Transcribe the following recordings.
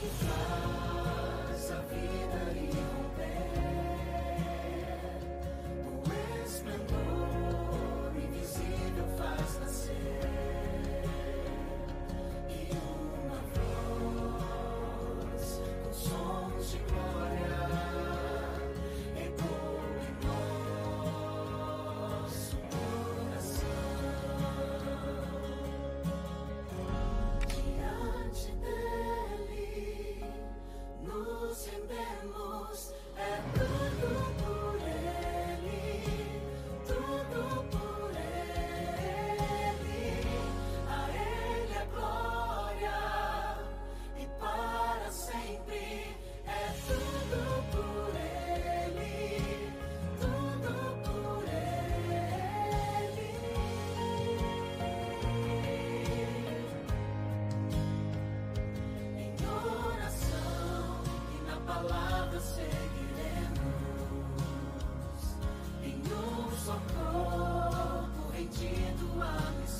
Father. socorro rendido a missão.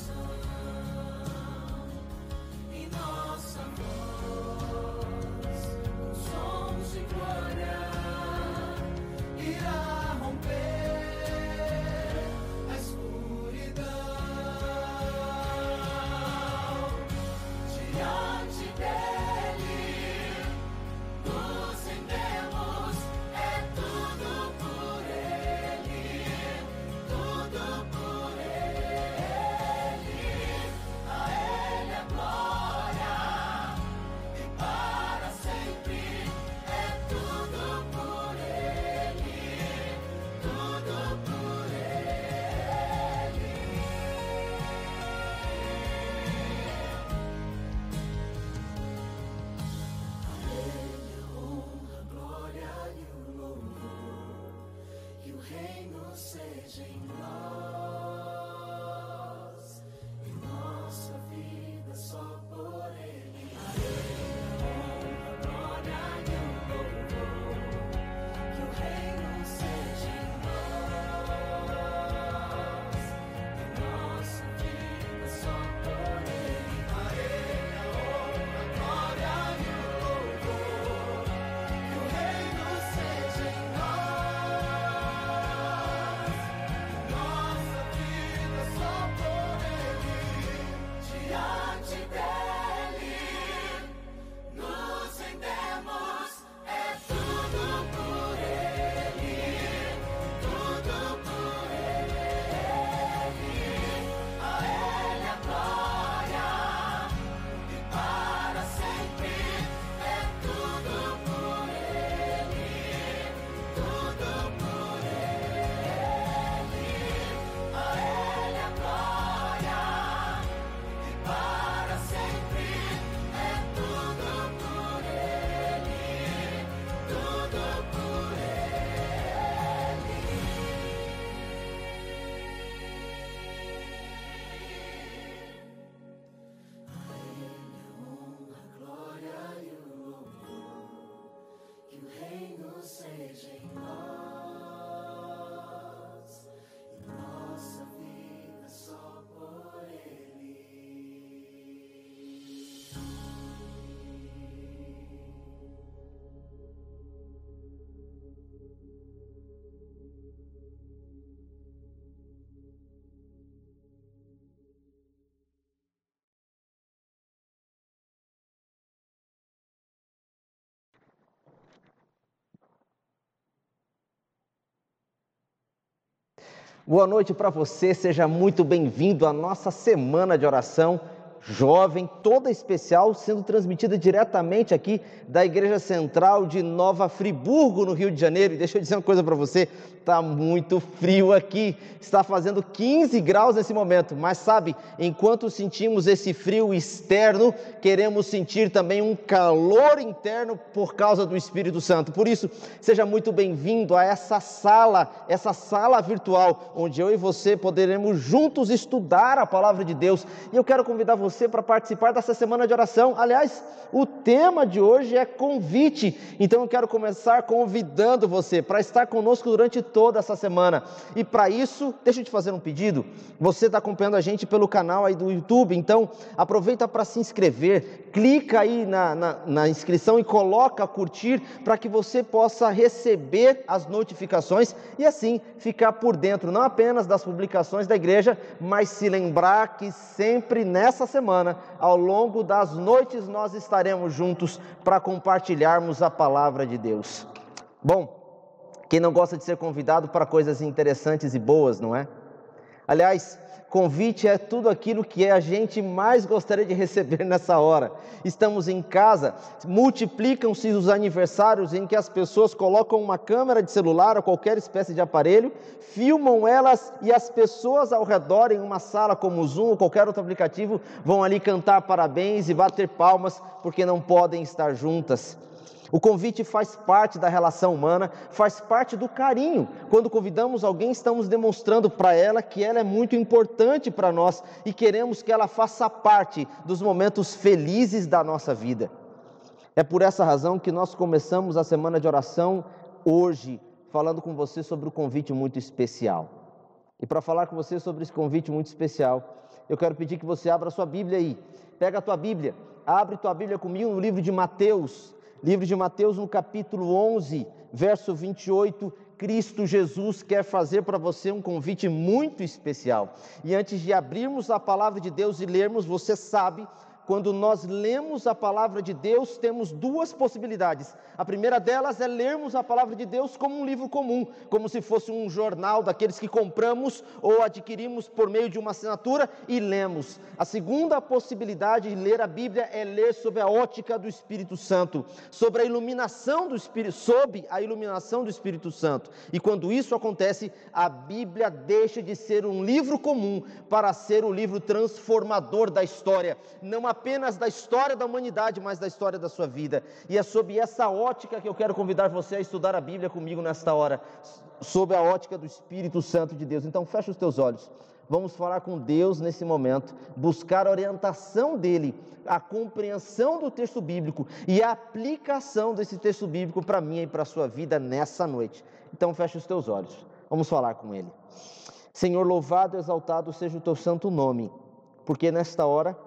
Boa noite para você, seja muito bem-vindo à nossa semana de oração jovem, toda especial, sendo transmitida diretamente aqui da Igreja Central de Nova Friburgo, no Rio de Janeiro. E deixa eu dizer uma coisa para você: está muito frio aqui, está fazendo 15 graus nesse momento, mas sabe, enquanto sentimos esse frio externo, queremos sentir também um calor interno por causa do Espírito Santo. Por isso, seja muito bem-vindo a essa sala, essa sala virtual, onde eu e você poderemos juntos estudar a palavra de Deus. E eu quero convidar você você para participar dessa semana de oração. Aliás, o tema de hoje é convite. Então eu quero começar convidando você para estar conosco durante toda essa semana. E para isso, deixa eu te fazer um pedido. Você está acompanhando a gente pelo canal aí do YouTube, então aproveita para se inscrever, clica aí na, na, na inscrição e coloca curtir para que você possa receber as notificações e assim ficar por dentro não apenas das publicações da igreja, mas se lembrar que sempre nessa semana, ao longo das noites, nós estaremos juntos para compartilharmos a palavra de Deus. Bom, quem não gosta de ser convidado para coisas interessantes e boas, não é? Aliás, Convite é tudo aquilo que a gente mais gostaria de receber nessa hora. Estamos em casa, multiplicam-se os aniversários em que as pessoas colocam uma câmera de celular ou qualquer espécie de aparelho, filmam elas e as pessoas ao redor, em uma sala como o Zoom ou qualquer outro aplicativo, vão ali cantar parabéns e bater palmas porque não podem estar juntas. O convite faz parte da relação humana, faz parte do carinho. Quando convidamos alguém, estamos demonstrando para ela que ela é muito importante para nós e queremos que ela faça parte dos momentos felizes da nossa vida. É por essa razão que nós começamos a semana de oração hoje, falando com você sobre o convite muito especial. E para falar com você sobre esse convite muito especial, eu quero pedir que você abra sua Bíblia aí. Pega a tua Bíblia, abre tua Bíblia comigo no livro de Mateus, Livro de Mateus, no capítulo 11, verso 28, Cristo Jesus quer fazer para você um convite muito especial. E antes de abrirmos a palavra de Deus e lermos, você sabe quando nós lemos a palavra de Deus, temos duas possibilidades. A primeira delas é lermos a palavra de Deus como um livro comum, como se fosse um jornal daqueles que compramos ou adquirimos por meio de uma assinatura e lemos. A segunda possibilidade de ler a Bíblia é ler sob a ótica do Espírito Santo, sobre a iluminação do Espírito, sob a iluminação do Espírito Santo. E quando isso acontece, a Bíblia deixa de ser um livro comum para ser o livro transformador da história. Não apenas da história da humanidade, mas da história da sua vida. E é sob essa ótica que eu quero convidar você a estudar a Bíblia comigo nesta hora, sob a ótica do Espírito Santo de Deus. Então, fecha os teus olhos. Vamos falar com Deus nesse momento, buscar a orientação dele, a compreensão do texto bíblico e a aplicação desse texto bíblico para mim e para a sua vida nessa noite. Então, fecha os teus olhos. Vamos falar com ele. Senhor, louvado, exaltado seja o teu santo nome, porque nesta hora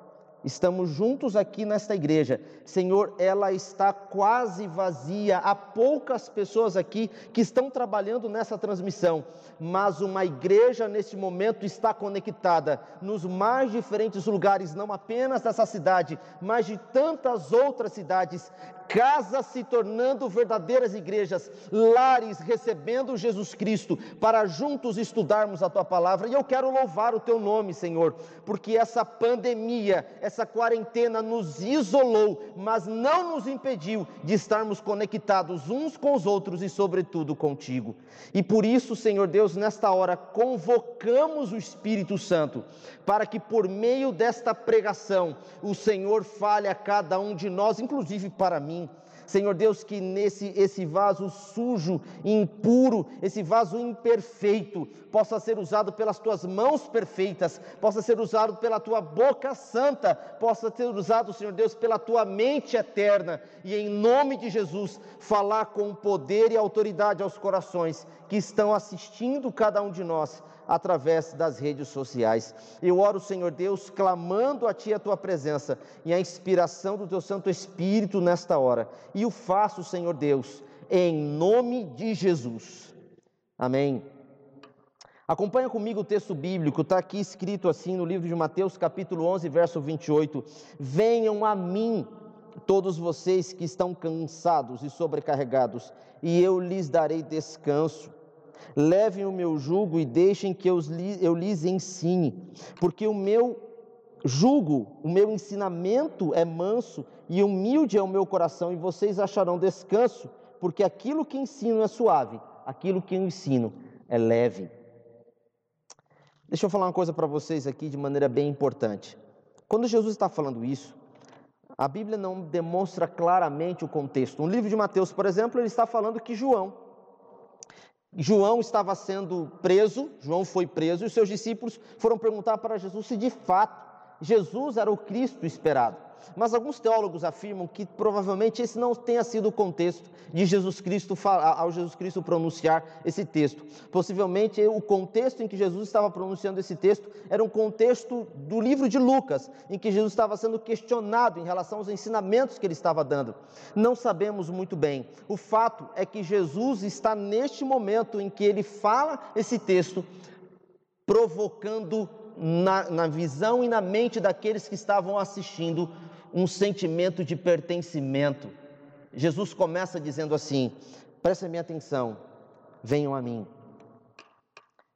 estamos juntos aqui nesta igreja. Senhor, ela está quase vazia, há poucas pessoas aqui que estão trabalhando nessa transmissão, mas uma igreja neste momento está conectada nos mais diferentes lugares, não apenas dessa cidade, mas de tantas outras cidades, casas se tornando verdadeiras igrejas, lares recebendo Jesus Cristo, para juntos estudarmos a tua palavra. E eu quero louvar o teu nome, Senhor, porque essa pandemia, essa quarentena nos isolou, mas não nos impediu de estarmos conectados uns com os outros e, sobretudo, contigo. E por isso, Senhor Deus, nesta hora convocamos o Espírito Santo para que por meio desta pregação o Senhor fale a cada um de nós, inclusive para mim mim. Senhor Deus, que nesse esse vaso sujo, impuro, esse vaso imperfeito, possa ser usado pelas tuas mãos perfeitas, possa ser usado pela tua boca santa, possa ser usado, Senhor Deus, pela tua mente eterna, e em nome de Jesus, falar com poder e autoridade aos corações que estão assistindo cada um de nós através das redes sociais. Eu oro, Senhor Deus, clamando a Ti a Tua presença e a inspiração do Teu Santo Espírito nesta hora. E o faço, Senhor Deus, em nome de Jesus. Amém. Acompanha comigo o texto bíblico, está aqui escrito assim no livro de Mateus, capítulo 11, verso 28. Venham a mim, todos vocês que estão cansados e sobrecarregados, e eu lhes darei descanso. Levem o meu jugo e deixem que eu, eu lhes ensine, porque o meu jugo, o meu ensinamento é manso e humilde é o meu coração, e vocês acharão descanso, porque aquilo que ensino é suave, aquilo que eu ensino é leve. Deixa eu falar uma coisa para vocês aqui de maneira bem importante. Quando Jesus está falando isso, a Bíblia não demonstra claramente o contexto. No livro de Mateus, por exemplo, ele está falando que João João estava sendo preso, João foi preso, e os seus discípulos foram perguntar para Jesus se de fato Jesus era o Cristo esperado. Mas alguns teólogos afirmam que provavelmente esse não tenha sido o contexto de Jesus Cristo ao Jesus Cristo pronunciar esse texto. Possivelmente o contexto em que Jesus estava pronunciando esse texto era um contexto do livro de Lucas, em que Jesus estava sendo questionado em relação aos ensinamentos que ele estava dando. Não sabemos muito bem. O fato é que Jesus está neste momento em que ele fala esse texto provocando na, na, visão e na mente daqueles que estavam assistindo um sentimento de pertencimento. Jesus começa dizendo assim: prestem minha atenção, venham a mim.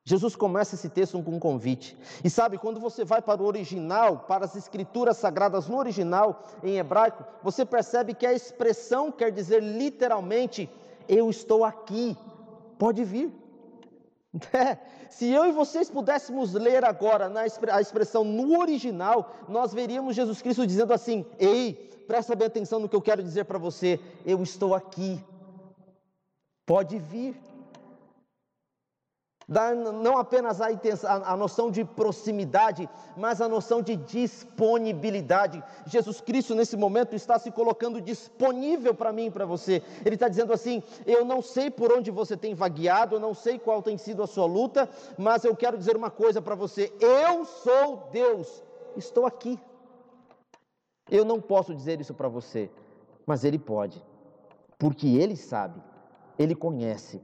Jesus começa esse texto com um convite. E sabe, quando você vai para o original, para as escrituras sagradas no original, em hebraico, você percebe que a expressão quer dizer literalmente: Eu estou aqui, pode vir. É, se eu e vocês pudéssemos ler agora na, a expressão no original, nós veríamos Jesus Cristo dizendo assim: Ei, presta bem atenção no que eu quero dizer para você, eu estou aqui, pode vir dá não apenas a, intenção, a, noção de proximidade, mas a noção de disponibilidade. Jesus Cristo, nesse momento, está se colocando disponível para mim e para você. Ele está dizendo assim: Eu não sei por onde você tem vagueado, eu não sei qual tem sido a sua luta, mas eu quero dizer uma coisa para você: Eu sou Deus, estou aqui. Eu não posso dizer isso para você, mas Ele pode, porque Ele sabe, Ele conhece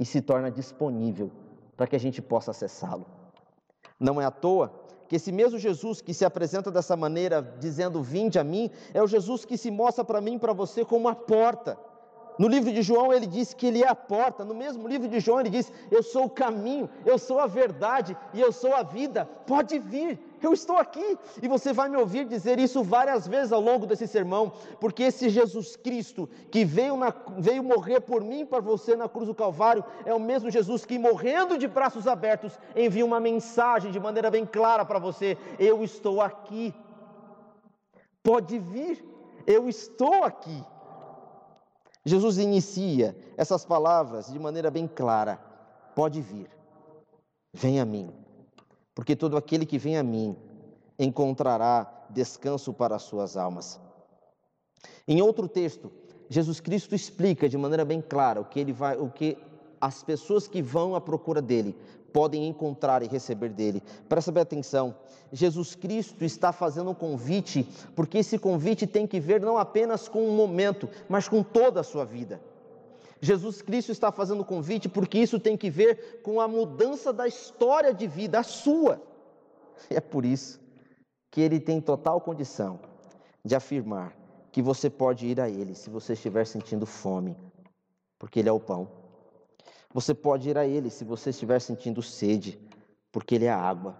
e se torna disponível para que a gente possa acessá-lo. Não é à toa que esse mesmo Jesus que se apresenta dessa maneira, dizendo: Vinde a mim, é o Jesus que se mostra para mim e para você como a porta. No livro de João ele diz que ele é a porta, no mesmo livro de João ele diz: Eu sou o caminho, eu sou a verdade e eu sou a vida. Pode vir, eu estou aqui. E você vai me ouvir dizer isso várias vezes ao longo desse sermão, porque esse Jesus Cristo que veio, na, veio morrer por mim para você na cruz do Calvário é o mesmo Jesus que, morrendo de braços abertos, envia uma mensagem de maneira bem clara para você: Eu estou aqui. Pode vir, eu estou aqui. Jesus inicia essas palavras de maneira bem clara: Pode vir, vem a mim, porque todo aquele que vem a mim encontrará descanso para as suas almas. Em outro texto, Jesus Cristo explica de maneira bem clara o que ele vai, o que as pessoas que vão à procura dele podem encontrar e receber dele. Presta bem atenção. Jesus Cristo está fazendo um convite, porque esse convite tem que ver não apenas com um momento, mas com toda a sua vida. Jesus Cristo está fazendo um convite porque isso tem que ver com a mudança da história de vida, a sua. É por isso que ele tem total condição de afirmar que você pode ir a ele se você estiver sentindo fome, porque ele é o pão. Você pode ir a Ele se você estiver sentindo sede, porque Ele é água.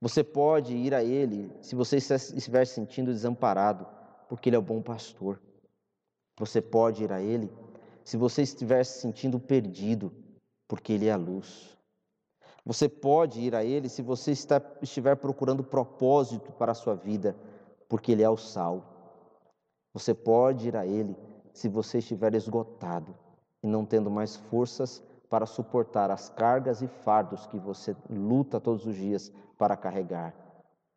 Você pode ir a Ele se você estiver sentindo desamparado, porque Ele é o bom pastor. Você pode ir a Ele se você estiver se sentindo perdido, porque Ele é a luz. Você pode ir a Ele se você está, estiver procurando propósito para a sua vida, porque Ele é o sal. Você pode ir a Ele se você estiver esgotado, e não tendo mais forças para suportar as cargas e fardos que você luta todos os dias para carregar,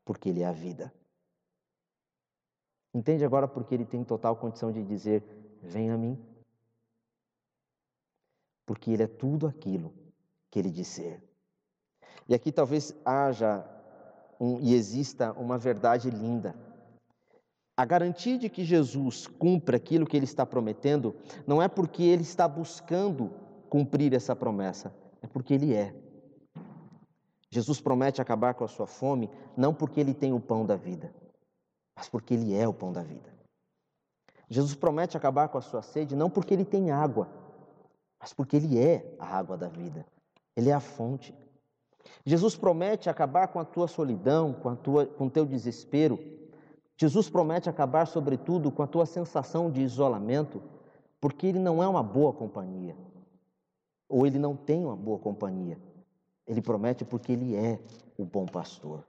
porque Ele é a vida. Entende agora porque Ele tem total condição de dizer: Vem a mim? Porque Ele é tudo aquilo que Ele disser. E aqui talvez haja um, e exista uma verdade linda a garantia de que Jesus cumpra aquilo que ele está prometendo não é porque ele está buscando cumprir essa promessa, é porque ele é. Jesus promete acabar com a sua fome não porque ele tem o pão da vida, mas porque ele é o pão da vida. Jesus promete acabar com a sua sede não porque ele tem água, mas porque ele é a água da vida. Ele é a fonte. Jesus promete acabar com a tua solidão, com, a tua, com o teu desespero, Jesus promete acabar, sobretudo, com a tua sensação de isolamento, porque ele não é uma boa companhia, ou ele não tem uma boa companhia. Ele promete porque ele é o bom pastor.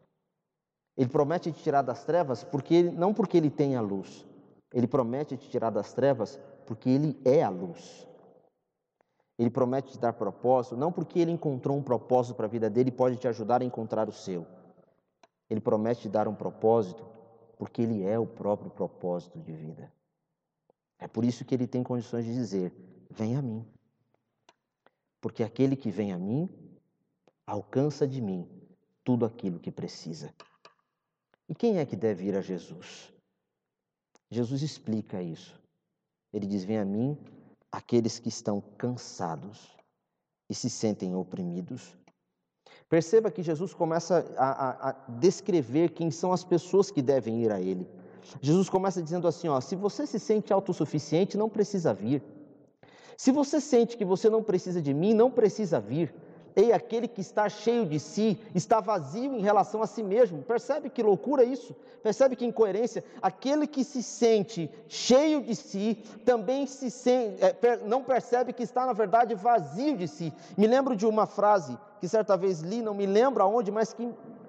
Ele promete te tirar das trevas porque ele, não porque ele tem a luz. Ele promete te tirar das trevas porque ele é a luz. Ele promete te dar propósito, não porque ele encontrou um propósito para a vida dele e pode te ajudar a encontrar o seu, Ele promete te dar um propósito, porque Ele é o próprio propósito de vida. É por isso que Ele tem condições de dizer: Vem a mim. Porque aquele que vem a mim alcança de mim tudo aquilo que precisa. E quem é que deve ir a Jesus? Jesus explica isso. Ele diz: Vem a mim aqueles que estão cansados e se sentem oprimidos. Perceba que Jesus começa a, a, a, descrever quem são as pessoas que devem ir a Ele. Jesus começa dizendo assim: ó, se você se sente autossuficiente, não precisa vir. Se você sente que você não precisa de mim, não precisa vir. Ei, aquele que está cheio de si, está vazio em relação a si mesmo. Percebe que loucura isso? Percebe que incoerência? Aquele que se sente cheio de si, também se sente, é, não percebe que está, na verdade, vazio de si. Me lembro de uma frase que certa vez li, não me lembro aonde, mas que,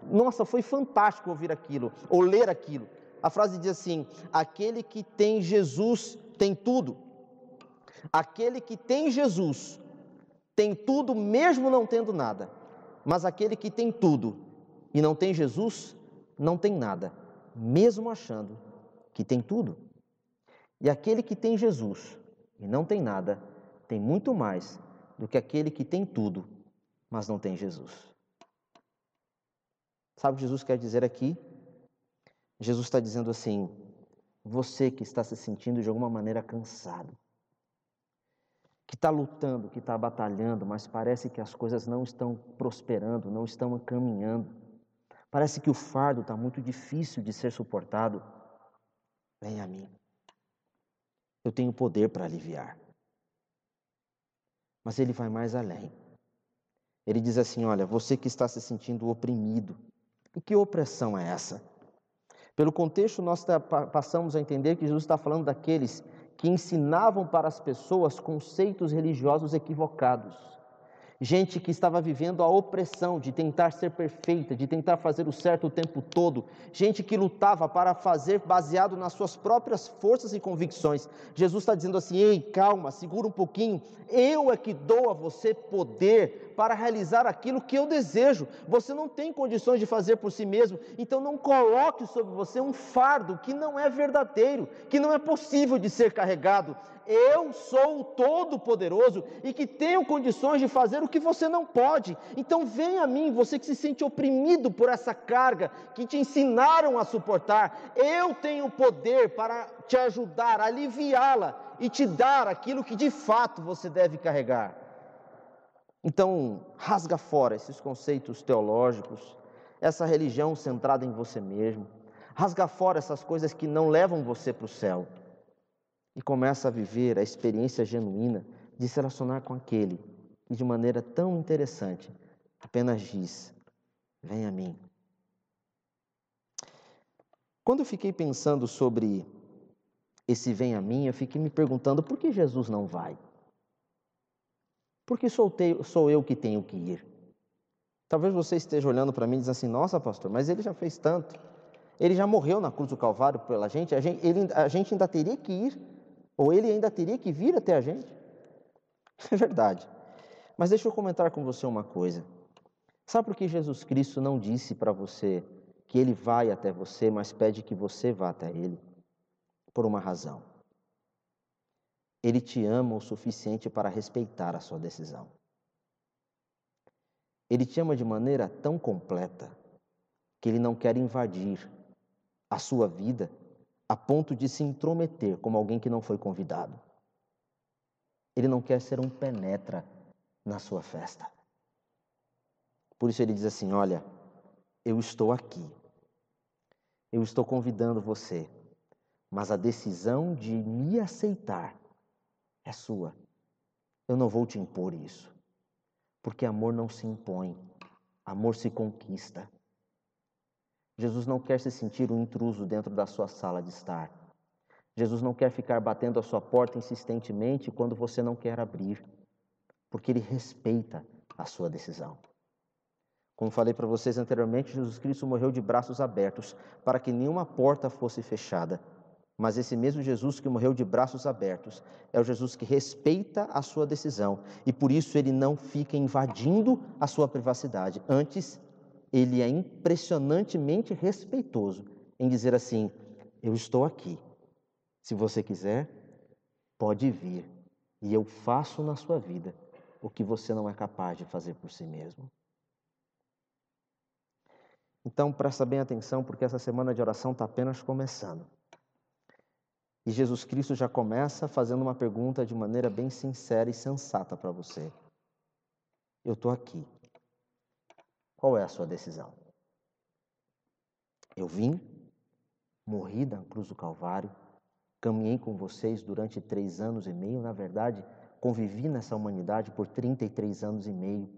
nossa, foi fantástico ouvir aquilo, ou ler aquilo. A frase diz assim: aquele que tem Jesus tem tudo. Aquele que tem Jesus tem tudo mesmo não tendo nada. Mas aquele que tem tudo e não tem Jesus, não tem nada, mesmo achando que tem tudo. E aquele que tem Jesus e não tem nada, tem muito mais do que aquele que tem tudo, mas não tem Jesus. Sabe o que Jesus quer dizer aqui? Jesus está dizendo assim: você que está se sentindo de alguma maneira cansado, que está lutando, que está batalhando, mas parece que as coisas não estão prosperando, não estão caminhando. Parece que o fardo está muito difícil de ser suportado. Vem a mim. Eu tenho poder para aliviar. Mas ele vai mais além. Ele diz assim: Olha, você que está se sentindo oprimido. E que opressão é essa? Pelo contexto, nós passamos a entender que Jesus está falando daqueles que ensinavam para as pessoas conceitos religiosos equivocados. Gente que estava vivendo a opressão de tentar ser perfeita, de tentar fazer o certo o tempo todo. Gente que lutava para fazer baseado nas suas próprias forças e convicções. Jesus está dizendo assim: ei, calma, segura um pouquinho. Eu é que dou a você poder para realizar aquilo que eu desejo. Você não tem condições de fazer por si mesmo, então não coloque sobre você um fardo que não é verdadeiro, que não é possível de ser carregado. Eu sou o Todo-Poderoso e que tenho condições de fazer o que você não pode. Então venha a mim, você que se sente oprimido por essa carga que te ensinaram a suportar. Eu tenho poder para te ajudar, aliviá-la e te dar aquilo que de fato você deve carregar. Então, rasga fora esses conceitos teológicos, essa religião centrada em você mesmo. Rasga fora essas coisas que não levam você para o céu. E começa a viver a experiência genuína de se relacionar com aquele que, de maneira tão interessante, apenas diz: Vem a mim. Quando eu fiquei pensando sobre esse vem a mim, eu fiquei me perguntando por que Jesus não vai? porque sou eu que tenho que ir. Talvez você esteja olhando para mim e dizendo assim: nossa, pastor, mas ele já fez tanto. Ele já morreu na cruz do Calvário pela gente, a gente, ele, a gente ainda teria que ir, ou ele ainda teria que vir até a gente. É verdade. Mas deixa eu comentar com você uma coisa. Sabe por que Jesus Cristo não disse para você que ele vai até você, mas pede que você vá até ele? Por uma razão. Ele te ama o suficiente para respeitar a sua decisão. Ele te ama de maneira tão completa que ele não quer invadir a sua vida a ponto de se intrometer como alguém que não foi convidado. Ele não quer ser um penetra na sua festa. Por isso ele diz assim: Olha, eu estou aqui. Eu estou convidando você, mas a decisão de me aceitar é sua. Eu não vou te impor isso. Porque amor não se impõe, amor se conquista. Jesus não quer se sentir um intruso dentro da sua sala de estar. Jesus não quer ficar batendo a sua porta insistentemente quando você não quer abrir, porque ele respeita a sua decisão. Como falei para vocês anteriormente, Jesus Cristo morreu de braços abertos para que nenhuma porta fosse fechada mas esse mesmo Jesus que morreu de braços abertos é o Jesus que respeita a sua decisão e por isso ele não fica invadindo a sua privacidade. Antes, ele é impressionantemente respeitoso em dizer assim: Eu estou aqui. Se você quiser, pode vir e eu faço na sua vida o que você não é capaz de fazer por si mesmo. Então, presta bem atenção, porque essa semana de oração está apenas começando. E Jesus Cristo já começa fazendo uma pergunta de maneira bem sincera e sensata para você. Eu estou aqui. Qual é a sua decisão? Eu vim, morri na cruz do Calvário, caminhei com vocês durante três anos e meio, na verdade, convivi nessa humanidade por 33 anos e meio,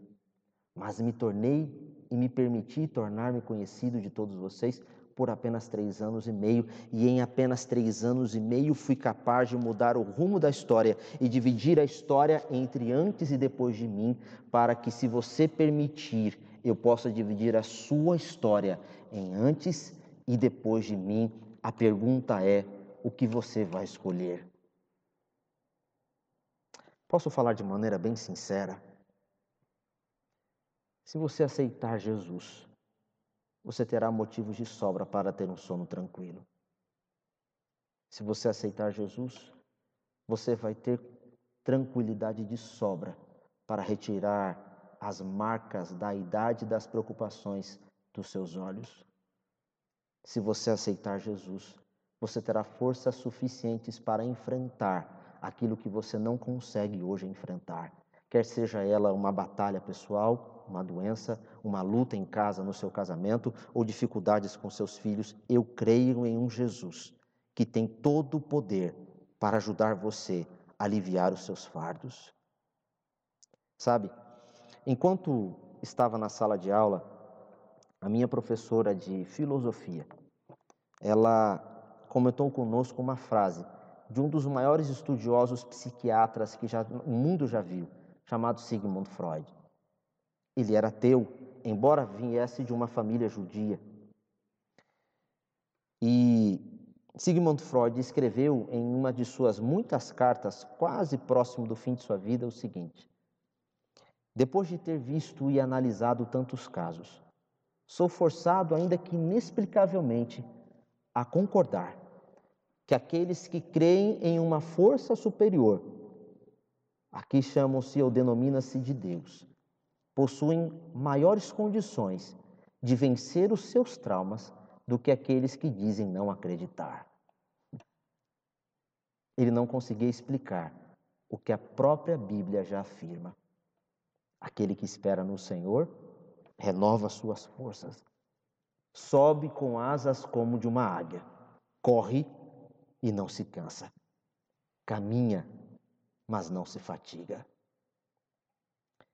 mas me tornei e me permiti tornar-me conhecido de todos vocês por apenas três anos e meio, e em apenas três anos e meio fui capaz de mudar o rumo da história e dividir a história entre antes e depois de mim, para que, se você permitir, eu possa dividir a sua história em antes e depois de mim. A pergunta é: o que você vai escolher? Posso falar de maneira bem sincera? Se você aceitar Jesus, você terá motivos de sobra para ter um sono tranquilo. Se você aceitar Jesus, você vai ter tranquilidade de sobra para retirar as marcas da idade e das preocupações dos seus olhos. Se você aceitar Jesus, você terá forças suficientes para enfrentar aquilo que você não consegue hoje enfrentar, quer seja ela uma batalha pessoal, uma doença, uma luta em casa, no seu casamento ou dificuldades com seus filhos, eu creio em um Jesus que tem todo o poder para ajudar você a aliviar os seus fardos. Sabe, enquanto estava na sala de aula, a minha professora de filosofia, ela comentou conosco uma frase de um dos maiores estudiosos psiquiatras que já, o mundo já viu, chamado Sigmund Freud. Ele era ateu, embora viesse de uma família judia. E Sigmund Freud escreveu em uma de suas muitas cartas, quase próximo do fim de sua vida, o seguinte: Depois de ter visto e analisado tantos casos, sou forçado, ainda que inexplicavelmente, a concordar que aqueles que creem em uma força superior, aqui chamam-se ou denomina-se de Deus, possuem maiores condições de vencer os seus traumas do que aqueles que dizem não acreditar. Ele não conseguia explicar o que a própria Bíblia já afirma. Aquele que espera no Senhor renova suas forças, sobe com asas como de uma águia, corre e não se cansa, caminha, mas não se fatiga.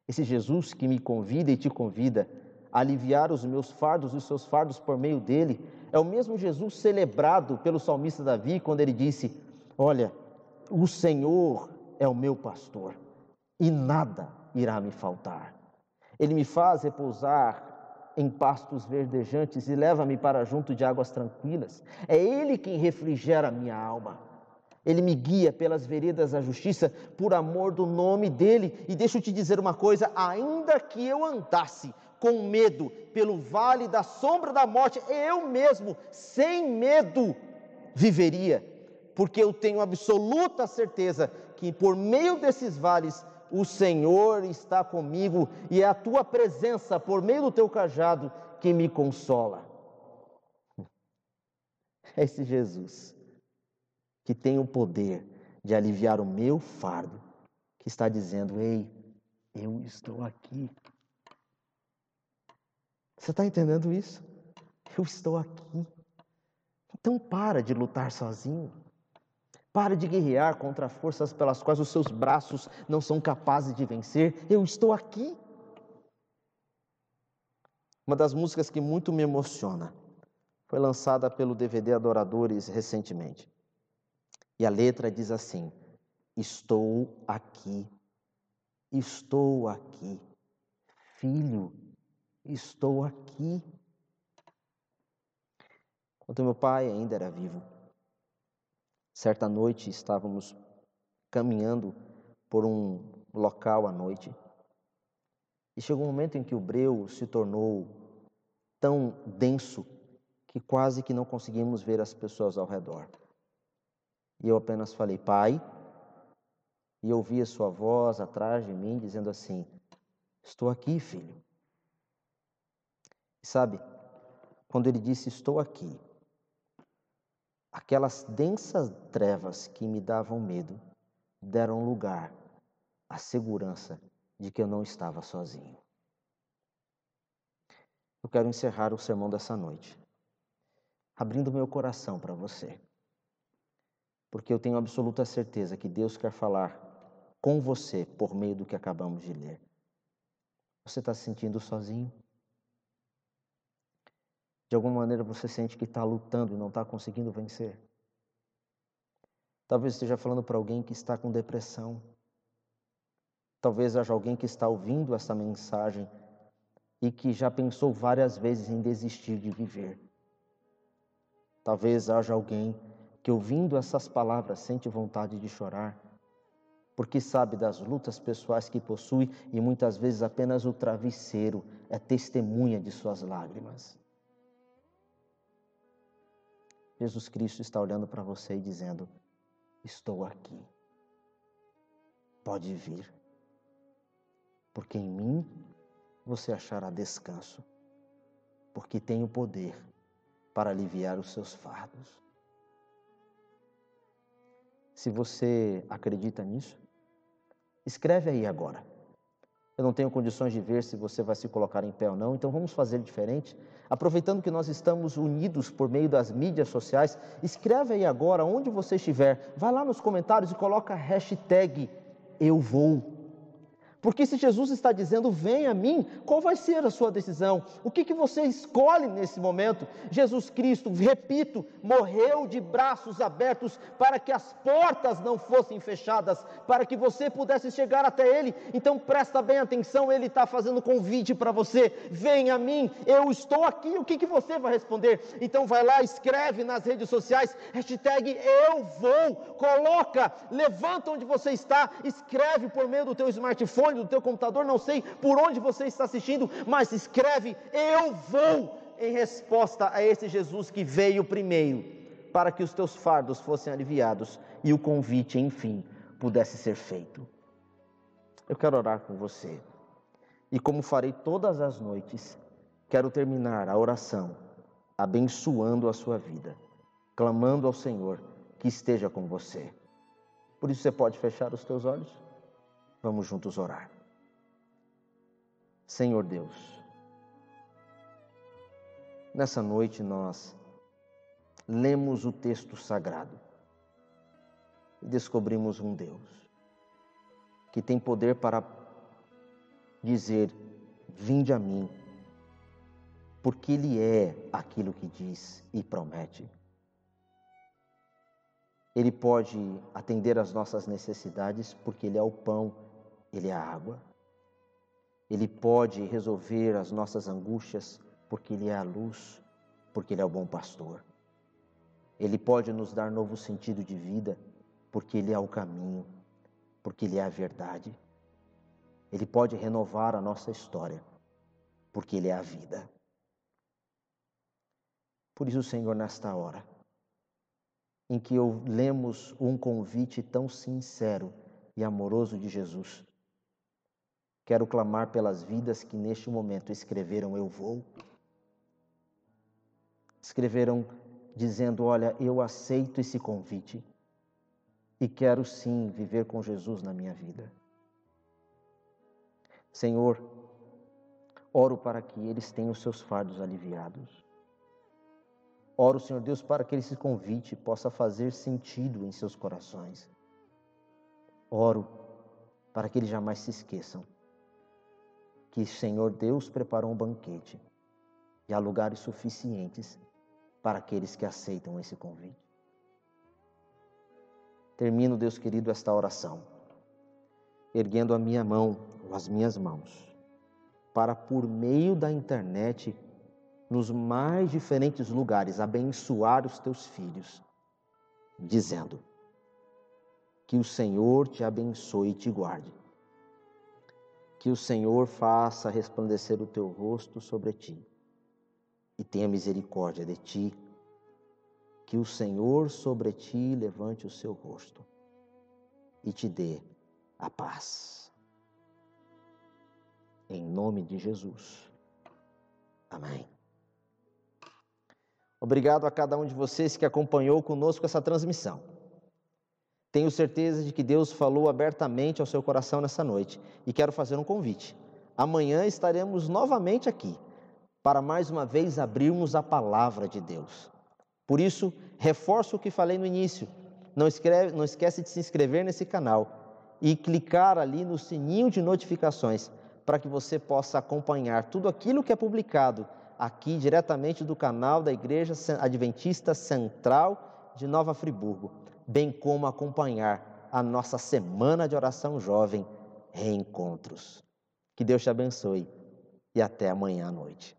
Esse Jesus que me convida e te convida a aliviar os meus fardos e os seus fardos por meio dele, é o mesmo Jesus celebrado pelo salmista Davi quando ele disse: Olha, o Senhor é o meu pastor e nada irá me faltar. Ele me faz repousar em pastos verdejantes e leva-me para junto de águas tranquilas. É Ele quem refrigera a minha alma. Ele me guia pelas veredas da justiça por amor do nome dele. E deixa eu te dizer uma coisa: ainda que eu andasse com medo pelo vale da sombra da morte, eu mesmo, sem medo, viveria, porque eu tenho absoluta certeza que por meio desses vales o Senhor está comigo e é a tua presença por meio do teu cajado que me consola. É esse Jesus que tem o poder de aliviar o meu fardo, que está dizendo: Ei, eu estou aqui. Você está entendendo isso? Eu estou aqui. Então para de lutar sozinho. Para de guerrear contra forças pelas quais os seus braços não são capazes de vencer. Eu estou aqui. Uma das músicas que muito me emociona foi lançada pelo DVD Adoradores recentemente. E a letra diz assim: Estou aqui, estou aqui, filho, estou aqui. Quando meu pai ainda era vivo, certa noite estávamos caminhando por um local à noite e chegou um momento em que o breu se tornou tão denso que quase que não conseguimos ver as pessoas ao redor. E eu apenas falei, Pai, e ouvi a sua voz atrás de mim dizendo assim: Estou aqui, filho. E sabe, quando ele disse estou aqui, aquelas densas trevas que me davam medo deram lugar à segurança de que eu não estava sozinho. Eu quero encerrar o sermão dessa noite, abrindo meu coração para você, porque eu tenho absoluta certeza que Deus quer falar com você por meio do que acabamos de ler. Você está se sentindo sozinho? De alguma maneira você sente que está lutando e não está conseguindo vencer? Talvez esteja falando para alguém que está com depressão. Talvez haja alguém que está ouvindo essa mensagem e que já pensou várias vezes em desistir de viver. Talvez haja alguém que, ouvindo essas palavras, sente vontade de chorar, porque sabe das lutas pessoais que possui e muitas vezes apenas o travesseiro é testemunha de suas lágrimas. Jesus Cristo está olhando para você e dizendo: Estou aqui. Pode vir, porque em mim você achará descanso, porque tenho poder para aliviar os seus fardos. Se você acredita nisso, escreve aí agora. Eu não tenho condições de ver se você vai se colocar em pé ou não, então vamos fazer diferente. Aproveitando que nós estamos unidos por meio das mídias sociais, escreve aí agora, onde você estiver, vai lá nos comentários e coloca hashtag eu vou. Porque se Jesus está dizendo, vem a mim, qual vai ser a sua decisão? O que, que você escolhe nesse momento? Jesus Cristo, repito, morreu de braços abertos para que as portas não fossem fechadas, para que você pudesse chegar até Ele. Então presta bem atenção, Ele está fazendo convite para você, vem a mim, eu estou aqui. O que, que você vai responder? Então vai lá, escreve nas redes sociais, hashtag eu vou, coloca, levanta onde você está, escreve por meio do teu smartphone do teu computador, não sei por onde você está assistindo, mas escreve: Eu vou, em resposta a esse Jesus que veio primeiro, para que os teus fardos fossem aliviados e o convite, enfim, pudesse ser feito. Eu quero orar com você. E como farei todas as noites, quero terminar a oração abençoando a sua vida, clamando ao Senhor que esteja com você. Por isso você pode fechar os teus olhos? Vamos juntos orar. Senhor Deus, nessa noite nós lemos o texto sagrado e descobrimos um Deus que tem poder para dizer: Vinde a mim, porque Ele é aquilo que diz e promete. Ele pode atender às nossas necessidades, porque Ele é o pão ele é a água. Ele pode resolver as nossas angústias, porque Ele é a luz, porque Ele é o bom pastor. Ele pode nos dar novo sentido de vida, porque Ele é o caminho, porque Ele é a verdade. Ele pode renovar a nossa história, porque Ele é a vida. Por isso, Senhor, nesta hora, em que lemos um convite tão sincero e amoroso de Jesus, Quero clamar pelas vidas que neste momento escreveram Eu vou. Escreveram dizendo: Olha, eu aceito esse convite e quero sim viver com Jesus na minha vida. Senhor, oro para que eles tenham seus fardos aliviados. Oro, Senhor Deus, para que esse convite possa fazer sentido em seus corações. Oro para que eles jamais se esqueçam que Senhor Deus preparou um banquete e há lugares suficientes para aqueles que aceitam esse convite. Termino, Deus querido, esta oração, erguendo a minha mão, ou as minhas mãos, para por meio da internet, nos mais diferentes lugares, abençoar os teus filhos, dizendo: Que o Senhor te abençoe e te guarde que o Senhor faça resplandecer o teu rosto sobre ti e tenha misericórdia de ti. Que o Senhor sobre ti levante o seu rosto e te dê a paz. Em nome de Jesus. Amém. Obrigado a cada um de vocês que acompanhou conosco essa transmissão. Tenho certeza de que Deus falou abertamente ao seu coração nessa noite e quero fazer um convite. Amanhã estaremos novamente aqui para mais uma vez abrirmos a palavra de Deus. Por isso, reforço o que falei no início. Não, escreve, não esquece de se inscrever nesse canal e clicar ali no sininho de notificações para que você possa acompanhar tudo aquilo que é publicado aqui diretamente do canal da Igreja Adventista Central de Nova Friburgo, bem como acompanhar a nossa semana de oração jovem Reencontros. Que Deus te abençoe e até amanhã à noite.